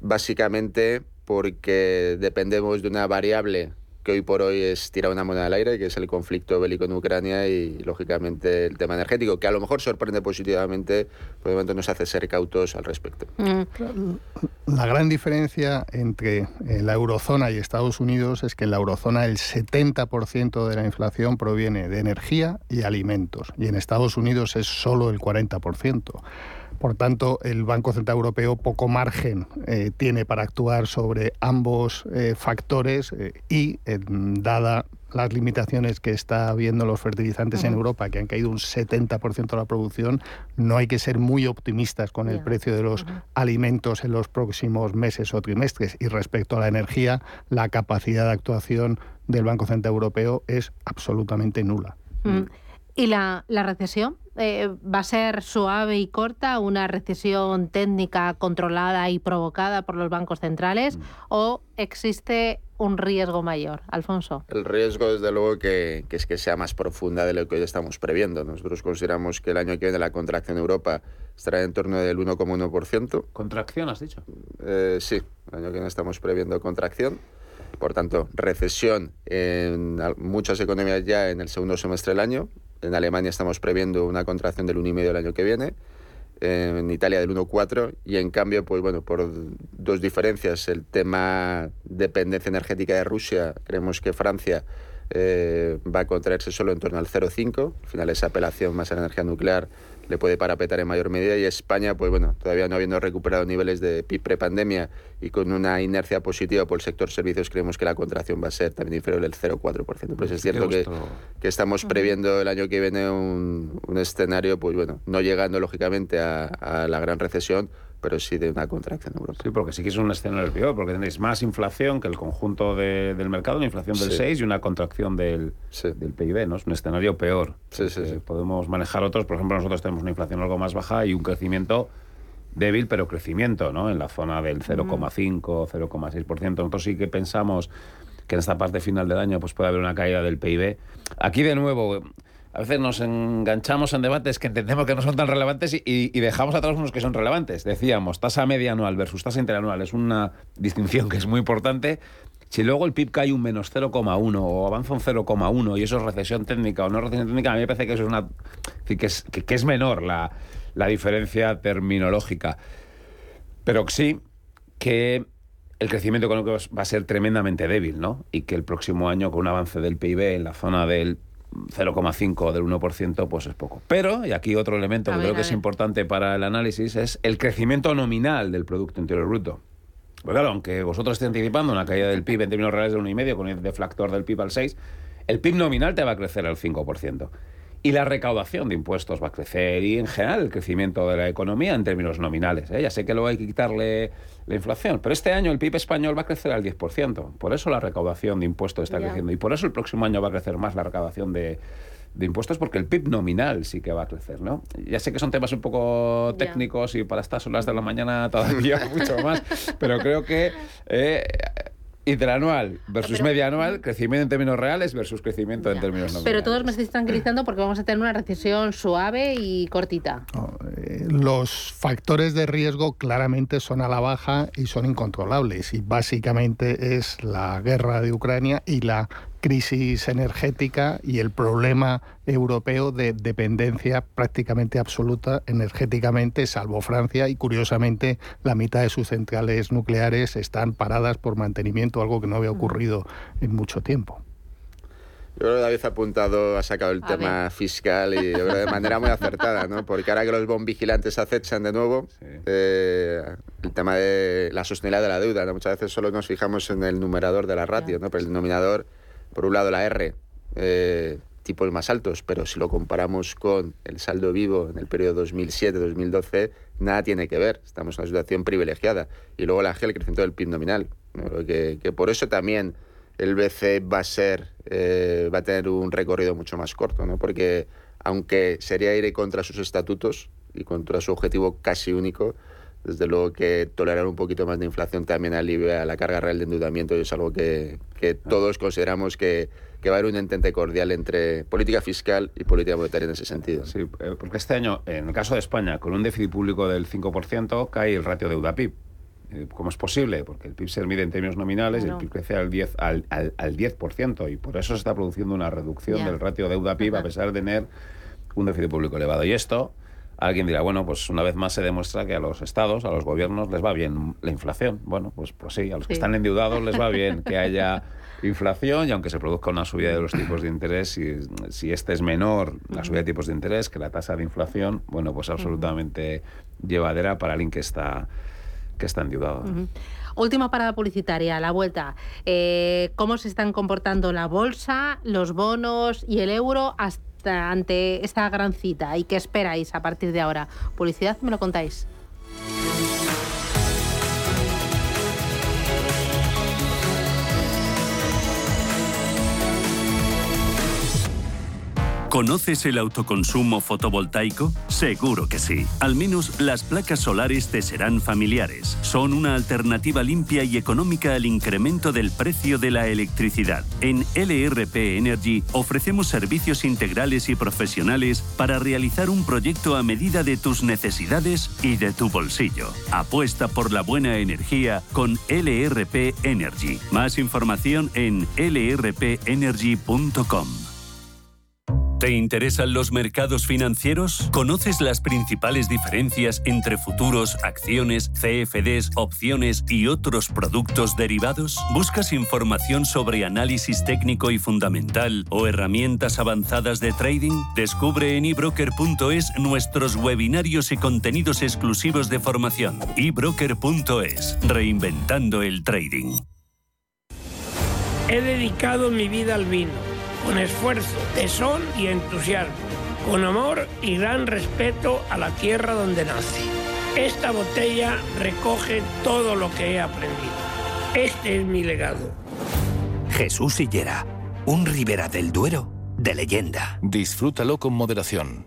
S17: Básicamente porque dependemos de una variable que hoy por hoy es tirar una moneda al aire, que es el conflicto bélico en Ucrania y, lógicamente, el tema energético, que a lo mejor sorprende positivamente, por el momento nos hace ser cautos al respecto. Mm.
S15: La gran diferencia entre eh, la eurozona y Estados Unidos es que en la eurozona el 70% de la inflación proviene de energía y alimentos, y en Estados Unidos es solo el 40%. Por tanto, el Banco Central Europeo poco margen eh, tiene para actuar sobre ambos eh, factores eh, y, dada las limitaciones que está habiendo los fertilizantes en Europa, que han caído un 70% de la producción, no hay que ser muy optimistas con el precio de los alimentos en los próximos meses o trimestres. Y respecto a la energía, la capacidad de actuación del Banco Central Europeo es absolutamente nula.
S1: ¿Y la, la recesión? Eh, va a ser suave y corta, una recesión técnica controlada y provocada por los bancos centrales, mm. o existe un riesgo mayor, Alfonso?
S17: El riesgo, desde luego, que, es que sea más profunda de lo que hoy estamos previendo. Nosotros consideramos que el año que viene la contracción en Europa estará en torno del 1,1%.
S16: ¿Contracción, has dicho?
S17: Eh, sí, el año que viene estamos previendo contracción. Por tanto, recesión en muchas economías ya en el segundo semestre del año, en Alemania estamos previendo una contracción del 1,5 el año que viene. en Italia del 1,4 y en cambio, pues bueno, por dos diferencias, el tema dependencia energética de Rusia, creemos que Francia eh, va a contraerse solo en torno al 0,5, al final esa apelación más a la energía nuclear le puede parapetar en mayor medida y España, pues bueno, todavía no habiendo recuperado niveles de PIB prepandemia y con una inercia positiva por el sector servicios, creemos que la contracción va a ser también inferior del 0,4%. Pues es cierto que, que, estamos previendo el año que viene un, un escenario, pues bueno, no llegando lógicamente a, a la gran recesión, pero sí de una contracción en Europa.
S16: Sí, porque sí que es un escenario peor, porque tenéis más inflación que el conjunto del mercado, una inflación del 6 y una contracción del, del PIB, ¿no? Es un escenario peor.
S17: Sí, sí,
S16: Podemos manejar otros, por ejemplo, nosotros tenemos una inflación algo más baja y un crecimiento débil, pero crecimiento, ¿no? En la zona del 0,5, 0,6%. Nosotros sí que pensamos que en esta parte final del año pues puede haber una caída del PIB. Aquí de nuevo a veces nos enganchamos en debates que entendemos que no son tan relevantes y, dejamos atrás unos que son relevantes. Decíamos, tasa media anual versus tasa interanual es una distinción que es muy importante. Si luego el PIB cae un menos 0,1 o avanza un 0,1 y eso es recesión técnica o no recesión técnica, a mí me parece que eso es una que es, que, es menor la, la diferencia terminológica. Pero sí que el crecimiento económico va a ser tremendamente débil, ¿no? Y que el próximo año, con un avance del PIB en la zona del 0,5 del 1%, pues es poco. Pero, y aquí otro elemento que creo que es importante para el análisis, es el crecimiento nominal del Producto Interior Bruto. Pues claro, aunque vosotros estéis anticipando una caída del PIB en términos reales de 1,5 con el deflactor del PIB al 6, el PIB nominal te va a crecer al 5%. Y la recaudación de impuestos va a crecer y en general el crecimiento de la economía en términos nominales. ¿eh? Ya sé que luego hay que quitarle la inflación, pero este año el PIB español va a crecer al 10%. Por eso la recaudación de impuestos está creciendo y por eso el próximo año va a crecer más la recaudación de, impuestos porque el PIB nominal sí que va a crecer, ¿no? Ya sé que son temas un poco técnicos y para estas horas de la mañana todavía mucho más, pero creo que eh, interanual versus media anual, crecimiento en términos reales versus crecimiento en términos nominales.
S1: Pero todos me estáis tranquilizando porque vamos a tener una recesión suave y cortita.
S15: Eh, los factores de riesgo claramente son a la baja y son incontrolables y básicamente es la guerra de Ucrania y la crisis energética y el problema europeo de dependencia prácticamente absoluta energéticamente, salvo Francia, y curiosamente la mitad de sus centrales nucleares están paradas por mantenimiento, algo que no había ocurrido en mucho tiempo.
S17: Yo creo que David ha apuntado, ha sacado el tema fiscal y yo creo de manera muy acertada, ¿no? Porque ahora que los bon vigilantes acechan de nuevo, eh, el tema de la sostenibilidad de la deuda, ¿no? Muchas veces solo nos fijamos en el numerador de la ratio, ¿no? Pero el denominador por un lado la R, eh, tipos más altos, pero si lo comparamos con el saldo vivo en el periodo 2007-2012, nada tiene que ver. Estamos en una situación privilegiada. Y luego la G, el crecimiento del PIB nominal. Que, que, por eso también el BCE va a ser, eh, va a tener un recorrido mucho más corto, ¿no? porque aunque sería ir contra sus estatutos y contra su objetivo casi único, desde luego que tolerar un poquito más de inflación también alivia la carga real de endeudamiento y es algo que, que todos consideramos que, que, va a haber un entente cordial entre política fiscal y política monetaria en ese sentido.
S16: Sí, eh, porque este año, en el caso de España, con un déficit público del 5%, cae el ratio deuda-PIB. Eh, ¿Cómo es posible? Porque el PIB se mide en términos nominales y el PIB crece al 10%, al, al, al 10% y por eso se está produciendo una reducción del ratio deuda-PIB a pesar de tener un déficit público elevado. Y esto Alguien dirá, bueno, pues una vez más se demuestra que a los estados, a los gobiernos les va bien la inflación. Bueno, pues, pues sí, a los que están endeudados les va bien que haya inflación y aunque se produzca una subida de los tipos de interés, si, si este es menor, la subida de tipos de interés, que la tasa de inflación, bueno, pues absolutamente llevadera para alguien que está, que está endeudado.
S1: Última parada publicitaria, la vuelta. Eh, ¿Cómo se están comportando la bolsa, los bonos y el euro hasta ante esta gran cita y qué esperáis a partir de ahora? Publicidad, me lo contáis.
S9: ¿Conoces el autoconsumo fotovoltaico? Seguro que sí. Al menos las placas solares te serán familiares. Son una alternativa limpia y económica al incremento del precio de la electricidad. En LRP Energy ofrecemos servicios integrales y profesionales para realizar un proyecto a medida de tus necesidades y de tu bolsillo. Apuesta por la buena energía con LRP Energy. Más información en lrpenergy.com. ¿Te interesan los mercados financieros? ¿Conoces las principales diferencias entre futuros, acciones, CFDs, opciones y otros productos derivados? ¿Buscas información sobre análisis técnico y fundamental o herramientas avanzadas de trading? Descubre en ebroker.es nuestros webinarios y contenidos exclusivos de formación. ebroker.es, reinventando el trading.
S22: He dedicado mi vida al vino con esfuerzo, tesón y entusiasmo, con amor y gran respeto a la tierra donde nací. Esta botella recoge todo lo que he aprendido. Este es mi legado.
S23: Jesús Higuera, un Ribera del Duero de leyenda.
S24: Disfrútalo con moderación.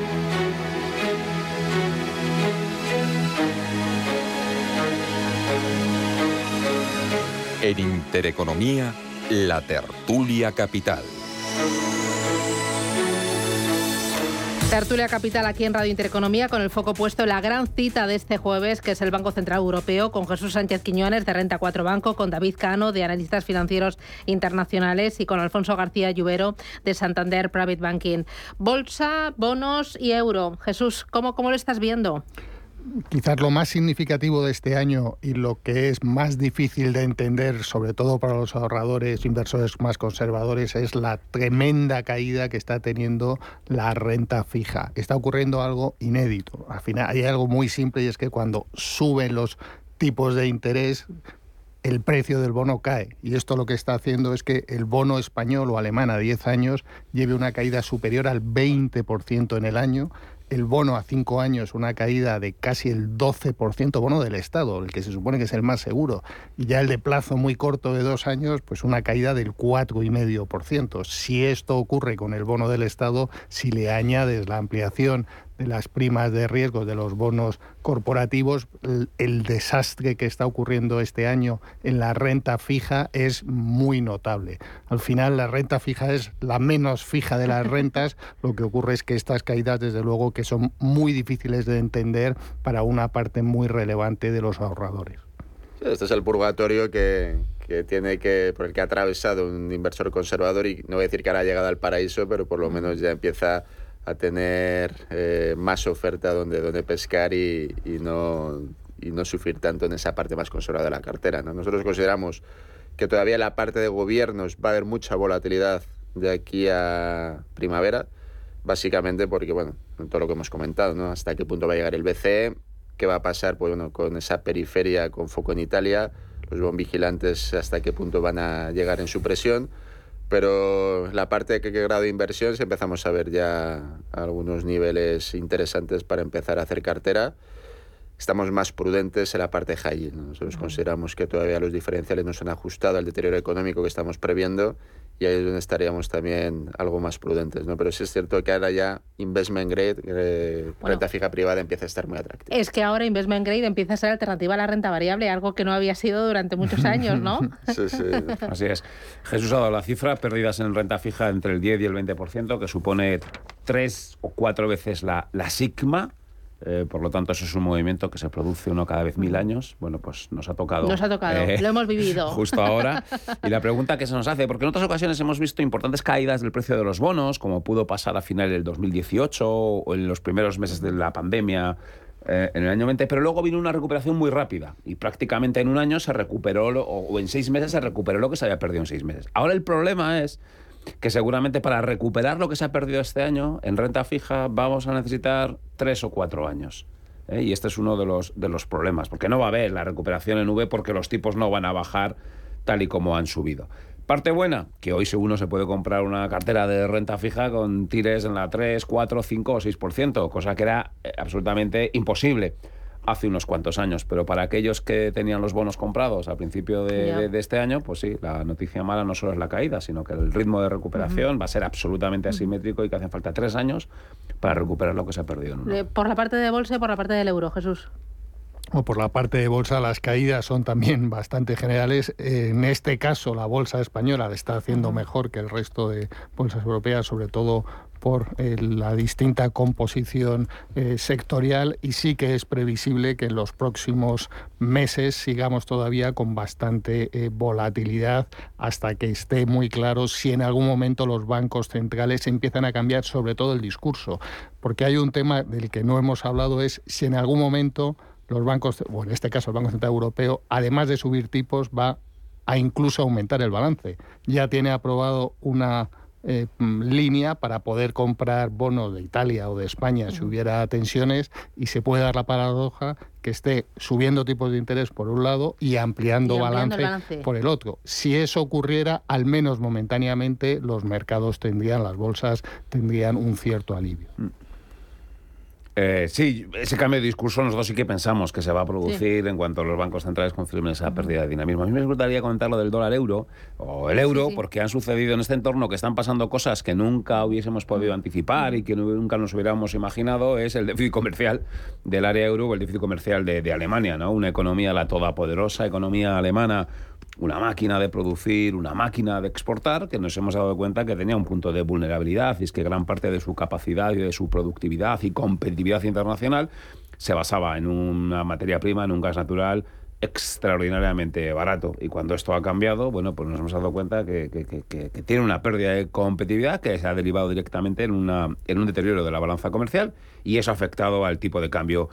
S25: En Intereconomía, la tertulia capital.
S1: Tertulia Capital aquí en Radio Intereconomía con el foco puesto en la gran cita de este jueves, que es el Banco Central Europeo, con Jesús Sánchez Quiñones de Renta 4 Banco, con David Cano de Analistas Financieros Internacionales y con Alfonso García Lluvero de Santander Private Banking. Bolsa, bonos y euro. Jesús, ¿cómo, cómo lo estás viendo?
S15: Quizás lo más significativo de este año y lo que es más difícil de entender, sobre todo para los ahorradores, inversores más conservadores, es la tremenda caída que está teniendo la renta fija. Está ocurriendo algo inédito. Al final hay algo muy simple y es que cuando suben los tipos de interés, el precio del bono cae. Y esto lo que está haciendo es que el bono español o alemán a 10 años lleve una caída superior al 20% en el año el bono a cinco años una caída de casi el 12%, bono del Estado, el que se supone que es el más seguro, y ya el de plazo muy corto de dos años, pues una caída del 4,5%. Si esto ocurre con el bono del Estado, si le añades la ampliación de las primas de riesgo de los bonos corporativos, el, desastre que está ocurriendo este año en la renta fija es muy notable. Al final la renta fija es la menos fija de las rentas, lo que ocurre es que estas caídas desde luego que son muy difíciles de entender para una parte muy relevante de los ahorradores.
S17: este es el purgatorio que, que tiene que por el que ha atravesado un inversor conservador y no voy a decir que ahora ha llegado al paraíso, pero por lo menos ya empieza a tener eh, más oferta donde, donde pescar y, y, no, y no sufrir tanto en esa parte más conservadora de la cartera. ¿no? Nosotros consideramos que todavía la parte de gobiernos va a haber mucha volatilidad de aquí a primavera, básicamente porque, bueno, todo lo que hemos comentado, ¿no? hasta qué punto va a llegar el BCE, qué va a pasar pues, bueno, con esa periferia con foco en Italia, los bon vigilantes hasta qué punto van a llegar en su presión pero la parte de qué grado de inversión, si empezamos a ver ya algunos niveles interesantes para empezar a hacer cartera, estamos más prudentes en la parte high. Nosotros consideramos que todavía los diferenciales no se han ajustado al deterioro económico que estamos previendo y ahí es donde estaríamos también algo más prudentes, ¿no? Pero sí es cierto que ahora ya investment grade, eh, renta fija privada empieza a estar muy atractiva.
S1: Es que ahora investment grade empieza a ser alternativa a la renta variable, algo que no había sido durante muchos años, ¿no?
S17: sí, sí.
S16: Así es. Jesús ha dado la cifra, pérdidas en renta fija entre el 10 y el 20%, que supone tres o cuatro veces la, la sigma eh, por lo tanto, eso es un movimiento que se produce uno cada vez mil años. Bueno, pues nos ha tocado.
S1: Nos ha tocado,
S16: eh,
S1: lo hemos vivido.
S16: Justo ahora. Y la pregunta que se nos hace, porque en otras ocasiones hemos visto importantes caídas del precio de los bonos, como pudo pasar a final del 2018 o en los primeros meses de la pandemia eh, en el año 20, pero luego vino una recuperación muy rápida y prácticamente en un año se recuperó, o en seis meses se recuperó lo que se había perdido en seis meses. Ahora el problema es que seguramente para recuperar lo que se ha perdido este año en renta fija vamos a necesitar tres o cuatro años. ¿eh? Y este es uno de los, de los problemas, porque no va a haber la recuperación en V porque los tipos no van a bajar tal y como han subido. Parte buena, que hoy seguro se puede comprar una cartera de renta fija con tires en la 3, 4, 5 o 6%, cosa que era eh, absolutamente imposible hace unos cuantos años, pero para aquellos que tenían los bonos comprados a principio de, este año, pues sí, la noticia mala no solo es la caída, sino que el ritmo de recuperación va a ser absolutamente asimétrico y que hacen falta tres años para recuperar lo que se ha perdido.
S1: ¿Por la parte de bolsa y por la parte del euro, Jesús?
S15: O por la parte de bolsa, las caídas son también bastante generales. En este caso, la bolsa española está haciendo mejor que el resto de bolsas europeas, sobre todo por eh, la distinta composición eh, sectorial y sí que es previsible que en los próximos meses sigamos todavía con bastante eh, volatilidad hasta que esté muy claro si en algún momento los bancos centrales empiezan a cambiar sobre todo el discurso. Porque hay un tema del que no hemos hablado es si en algún momento los bancos, o en este caso el Banco Central Europeo, además de subir tipos, va a incluso aumentar el balance. Ya tiene aprobado una eh, mm, línea para poder comprar bonos de Italia o de España si hubiera tensiones y se puede dar la paradoja que esté subiendo tipos de interés por un lado y ampliando, balance, por el otro. Si eso ocurriera, al menos momentáneamente, los mercados tendrían, las bolsas tendrían un cierto alivio. Mm.
S16: Eh, sí, ese cambio de discurso nosotros sí que pensamos que se va a producir en cuanto los bancos centrales confirmen esa pérdida de dinamismo. A mí me gustaría comentar lo del dólar euro o el euro, porque han sucedido en este entorno que están pasando cosas que nunca hubiésemos podido anticipar y que nunca nos hubiéramos imaginado, es el déficit comercial del área euro o el déficit comercial de, de Alemania, ¿no? Una economía, la todopoderosa economía alemana una máquina de producir, una máquina de exportar, que nos hemos dado cuenta que tenía un punto de vulnerabilidad, y es que gran parte de su capacidad y de su productividad y competitividad internacional se basaba en una materia prima, en un gas natural extraordinariamente barato. Y cuando esto ha cambiado, bueno, pues nos hemos dado cuenta que, tiene una pérdida de competitividad que se ha derivado directamente en, una, en un deterioro de la balanza comercial y eso ha afectado al tipo de cambio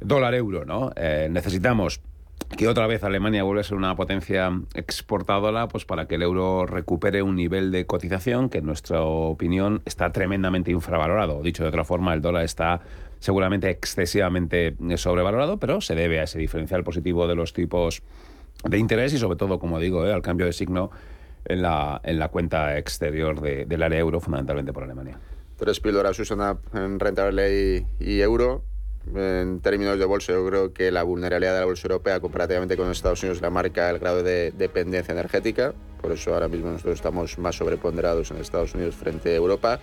S16: dólar-euro, ¿no? Eh, necesitamos que otra vez Alemania vuelve a ser una potencia exportadora, pues para que el euro recupere un nivel de cotización que en nuestra opinión está tremendamente infravalorado. Dicho de otra forma, el dólar está seguramente excesivamente sobrevalorado, pero se debe a ese diferencial positivo de los tipos de interés y sobre todo, como digo, eh, al cambio de signo en la, en la cuenta exterior del área euro, fundamentalmente por Alemania.
S17: Tres píldoras usan en rentable y euro en términos de bolsa, yo creo que la vulnerabilidad de la bolsa europea comparativamente con Estados Unidos la marca el grado de dependencia energética. Por eso ahora mismo nosotros estamos más sobreponderados en Estados Unidos frente a Europa.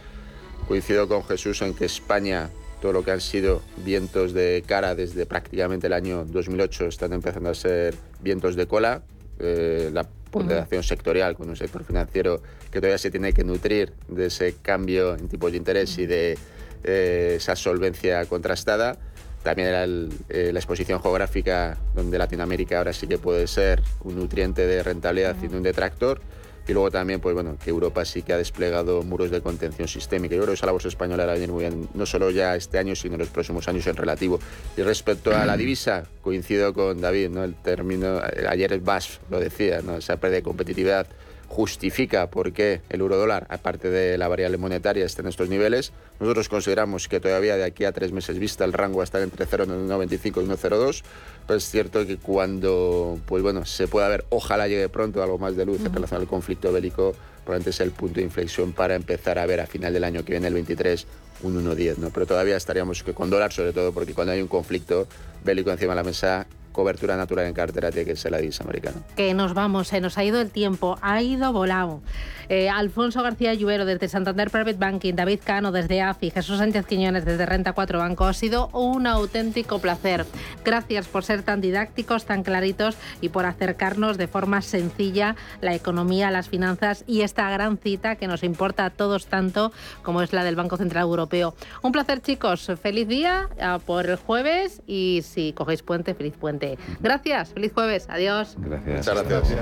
S17: Coincido con Jesús en que España, todo lo que han sido vientos de cara desde prácticamente el año 2008, están empezando a ser vientos de cola. Eh, la ponderación sectorial con un sector financiero que todavía se tiene que nutrir de ese cambio en tipos de interés y de eh, esa solvencia contrastada también era eh, la exposición geográfica, donde Latinoamérica ahora sí que puede ser un nutriente de rentabilidad y un detractor. Y luego también, pues bueno, que Europa sí que ha desplegado muros de contención sistémica. Yo creo que esa la bolsa española va a venir muy bien, no solo ya este año, sino en los próximos años en relativo. Y respecto a la divisa, coincido con David, ¿no? El término, ayer el BASF lo decía, ¿no? Esa pérdida de competitividad justifica por qué el euro dólar, aparte de la variable monetaria, está en estos niveles. Nosotros consideramos que todavía de aquí a tres meses vista el rango va a estar entre 0,95 y 1,02. Pero es cierto que cuando pues bueno, se pueda ver, ojalá llegue pronto algo más de luz en relación al conflicto bélico, probablemente es el punto de inflexión para empezar a ver a final del año que viene, el 23, un 1,10. ¿no? Pero todavía estaríamos que con dólar, sobre todo porque cuando hay un conflicto bélico encima de la mesa, cobertura natural en cartera tiene que ser la divisa americana.
S1: Que nos vamos, se nos ha ido el tiempo, ha ido volado. Eh, Alfonso García Lluvero desde Santander Private Banking, David Cano desde AFI, Jesús Sánchez Quiñones desde Renta 4 Banco. Ha sido un auténtico placer. Gracias por ser tan didácticos, tan claritos y por acercarnos de forma sencilla la economía, las finanzas y esta gran cita que nos importa a todos tanto como es la del Banco Central Europeo. Un placer chicos, feliz día por el jueves y si cogéis puente, feliz puente. Gracias, feliz jueves, adiós.
S16: Gracias.
S17: Muchas gracias.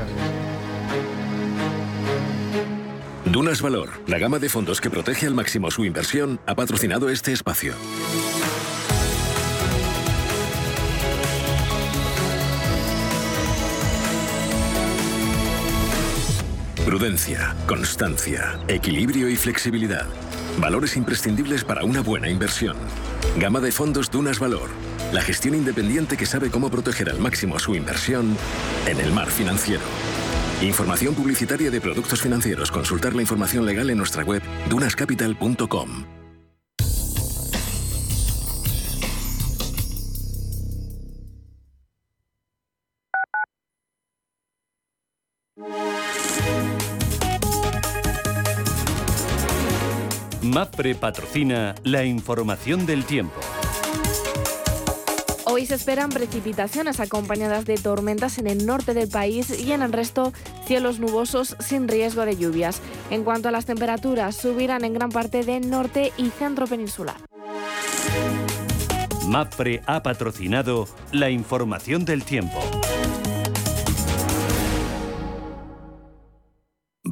S14: Dunas Valor, la gama de fondos que protege al máximo su inversión, ha patrocinado este espacio. Prudencia, constancia, equilibrio y flexibilidad. Valores imprescindibles para una buena inversión. Gama de fondos Dunas Valor. La gestión independiente que sabe cómo proteger al máximo su inversión en el mar financiero. Información publicitaria de productos financieros. Consultar la información legal en nuestra web dunascapital.com.
S9: MAPRE patrocina la información del tiempo.
S26: Se esperan precipitaciones acompañadas de tormentas en el norte del país y en el resto cielos nubosos sin riesgo de lluvias. En cuanto a las temperaturas, subirán en gran parte del norte y centro peninsular.
S9: MAPRE ha patrocinado la información del tiempo.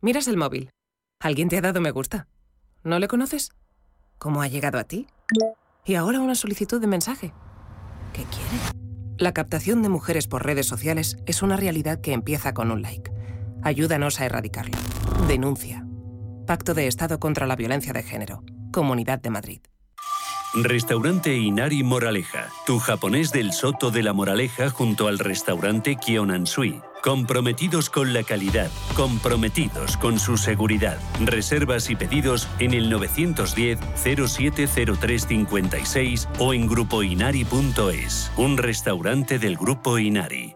S27: Miras el móvil. ¿Alguien te ha dado me gusta? ¿No le conoces? ¿Cómo ha llegado a ti? Y ahora una solicitud de mensaje. ¿Qué quiere? La captación de mujeres por redes sociales es una realidad que empieza con un like. Ayúdanos a erradicarla. Denuncia. Pacto de Estado contra la Violencia de Género. Comunidad de Madrid.
S9: Restaurante Inari Moraleja, tu japonés del Soto de la Moraleja junto al restaurante Kionansui. Comprometidos con la calidad, comprometidos con su seguridad. Reservas y pedidos en el 910-070356 o en grupoinari.es. Un restaurante del Grupo Inari.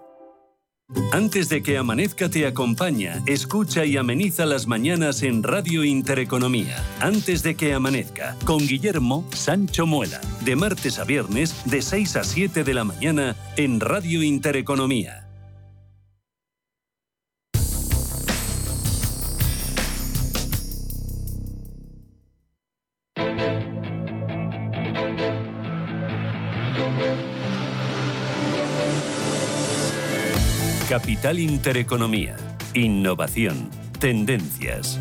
S9: Antes de que amanezca te acompaña, escucha y ameniza las mañanas en Radio Intereconomía. Antes de que amanezca, con Guillermo Sancho Muela, de martes a viernes de 6 a 7 de la mañana en Radio Intereconomía. Capital Intereconomía. Innovación. Tendencias.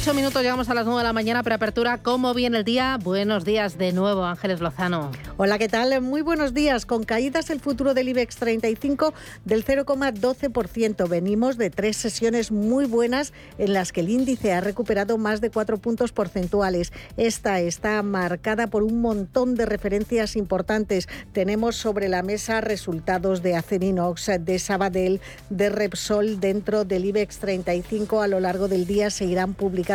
S1: Ocho minutos, llegamos a las nueve de la mañana, preapertura. ¿Cómo viene el día? Buenos días de nuevo, Ángeles Lozano.
S28: Hola, ¿qué tal? Muy buenos días. Con caídas el futuro del IBEX 35 del 0,12%. Venimos de tres sesiones muy buenas en las que el índice ha recuperado más de cuatro puntos porcentuales. Esta está marcada por un montón de referencias importantes. Tenemos sobre la mesa resultados de Acerinox, de Sabadell, de Repsol dentro del IBEX 35. A lo largo del día se irán publicando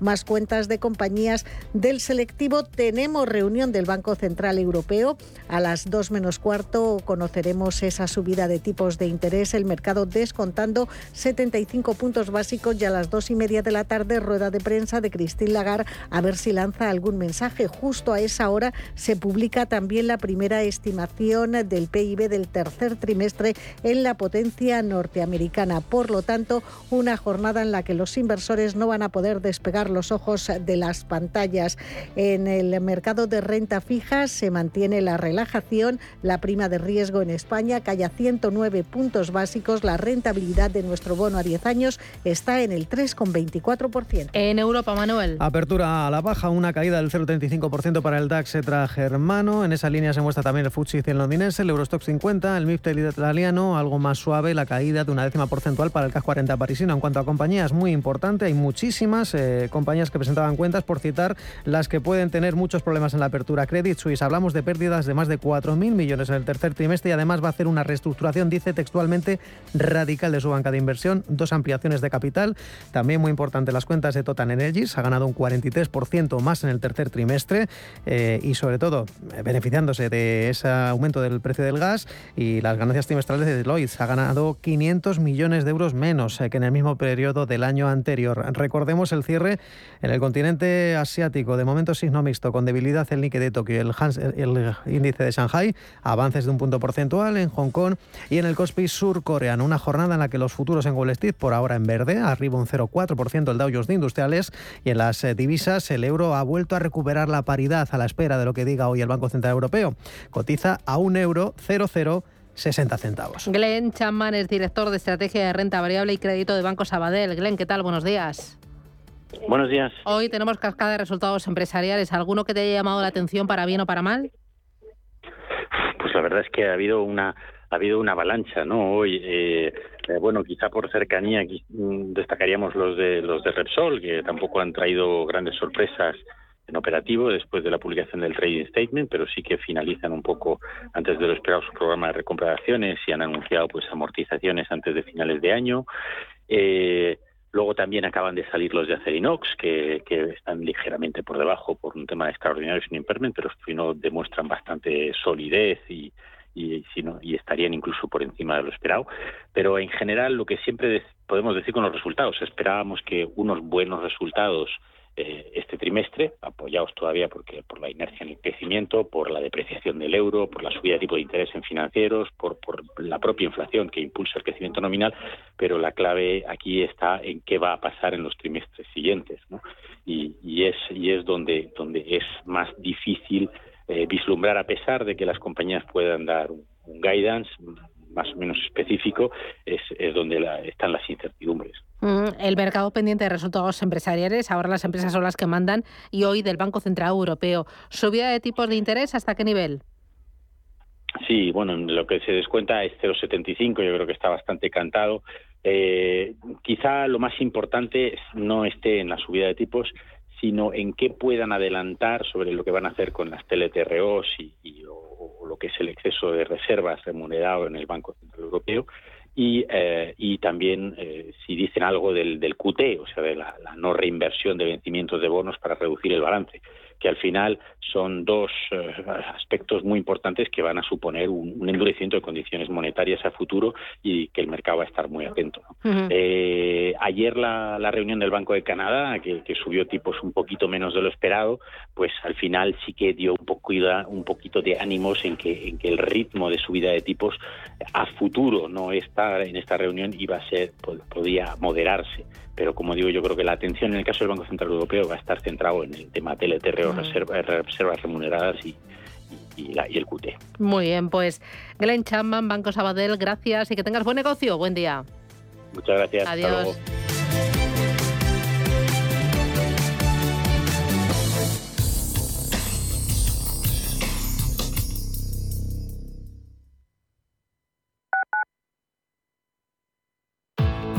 S28: más cuentas de compañías del selectivo. Tenemos reunión del Banco Central Europeo. A las 2 menos cuarto conoceremos esa subida de tipos de interés, el mercado descontando 75 puntos básicos y a las 2 y media de la tarde rueda de prensa de Christine Lagarde a ver si lanza algún mensaje. Justo a esa hora se publica también la primera estimación del PIB del tercer trimestre en la potencia norteamericana. Por lo tanto, una jornada en la que los inversores no van a poder poder despegar los ojos de las pantallas. En el mercado de renta fija se mantiene la relajación, la prima de riesgo en España cae a 109 puntos básicos, la rentabilidad de nuestro bono a 10 años está en el 3,24%.
S1: En Europa, Manuel.
S29: Apertura a la baja, una caída del 0,35% para el DAX etra germano. En esa línea se muestra también el FTSE 100 londinense, el Eurostock 50, el MIFT italiano, algo más suave, la caída de una décima porcentual para el CAC 40 parisino. En cuanto a compañías, muy importante, hay muchísimas eh, compañías que presentaban cuentas, por citar las que pueden tener muchos problemas en la apertura. Credit Suisse, hablamos de pérdidas de más de 4.000 millones en el tercer trimestre y además va a hacer una reestructuración, dice textualmente, radical de su banca de inversión, dos ampliaciones de capital. También muy importante las cuentas de Total Energies, ha ganado un 43% más en el tercer trimestre eh, y sobre todo eh, beneficiándose de ese aumento del precio del gas y las ganancias trimestrales de Deloitte. Ha ganado 500 millones de euros menos eh, que en el mismo periodo del año anterior. Recordemos el cierre en el continente asiático, de momento signo mixto, con debilidad el Nikkei de Tokio el, el índice de Shanghai, avances de un punto porcentual en Hong Kong y en el Kospi surcoreano. Una jornada en la que los futuros en Wall Street, por ahora en verde, arriba un 0,4% el Dow de Industriales y en las eh, divisas el euro ha vuelto a recuperar la paridad a la espera de lo que diga hoy el Banco Central Europeo. Cotiza a un euro 0,0 60 centavos.
S1: Glenn Chapman es director de estrategia de renta variable y crédito de Banco Sabadell. Glenn, ¿qué tal? Buenos días.
S30: Buenos días.
S1: Hoy tenemos cascada de resultados empresariales. ¿Alguno que te haya llamado la atención para bien o para mal?
S30: Pues la verdad es que ha habido una ha habido una avalancha, ¿no? Hoy, eh, eh, bueno, quizá por cercanía mm, destacaríamos los de los de Repsol, que tampoco han traído grandes sorpresas en operativo después de la publicación del trading statement, pero sí que finalizan un poco antes de lo esperado su programa de recompra de acciones y han anunciado pues amortizaciones antes de finales de año. Eh, luego también acaban de salir los de Acerinox, que, que están ligeramente por debajo por un tema extraordinario sin impairment, pero no demuestran bastante solidez y, y, y estarían incluso por encima de lo esperado. Pero en general lo que siempre podemos decir con los resultados, esperábamos que unos buenos resultados eh, este trimestre, apoyados todavía porque por la inercia en el crecimiento, por la depreciación del euro, por la subida de tipo de interés en financieros, por, por la propia inflación que impulsa el crecimiento nominal, pero la clave aquí está en qué va a pasar en los trimestres siguientes, y, es y es donde donde es más difícil eh, vislumbrar a pesar de que las compañías puedan dar un, guidance más o menos específico, es, es donde están las incertidumbres.
S1: Mm, el mercado pendiente de resultados empresariales, ahora las empresas son las que mandan, y hoy del Banco Central Europeo. ¿Subida de tipos de interés hasta qué nivel?
S30: Sí, bueno, lo que se descuenta es 0,75, yo creo que está bastante cantado. Eh, quizá lo más importante no esté en la subida de tipos, sino en qué puedan adelantar sobre lo que van a hacer con las TLTROs y, o, lo que es el exceso de reservas remunerado en el Banco Central Europeo y, eh, y también eh, si dicen algo del, del QT, o sea, de la, la, no reinversión de vencimientos de bonos para reducir el balance que al final son dos eh, aspectos muy importantes que van a suponer un, endurecimiento de condiciones monetarias a futuro y que el mercado va a estar muy atento. eh, ayer la, la, reunión del Banco de Canadá, que, que, subió tipos un poquito menos de lo esperado, pues al final sí que dio un, poco, un poquito de ánimos en que, en que el ritmo de subida de tipos a futuro, no está en esta reunión, iba a ser, podía moderarse pero como digo, yo creo que la atención en el caso del Banco Central Europeo va a estar centrado en el tema TLTRO, reservas, reservas remuneradas y, y, la, y, el QT.
S1: Muy bien, pues Glenn Chapman, Banco Sabadell, gracias y que tengas buen negocio. Buen día.
S30: Muchas gracias.
S1: Adiós.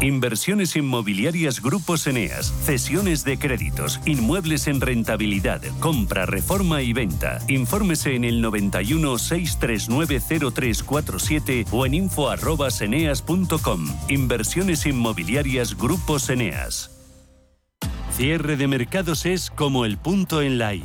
S9: Inversiones inmobiliarias Grupos Eneas, cesiones de créditos, inmuebles en rentabilidad, compra, reforma y venta. Infórmese en el 91 639 0347 o en info@eneas.com. Inversiones inmobiliarias Grupos Eneas. Cierre de mercados es como el punto en la I.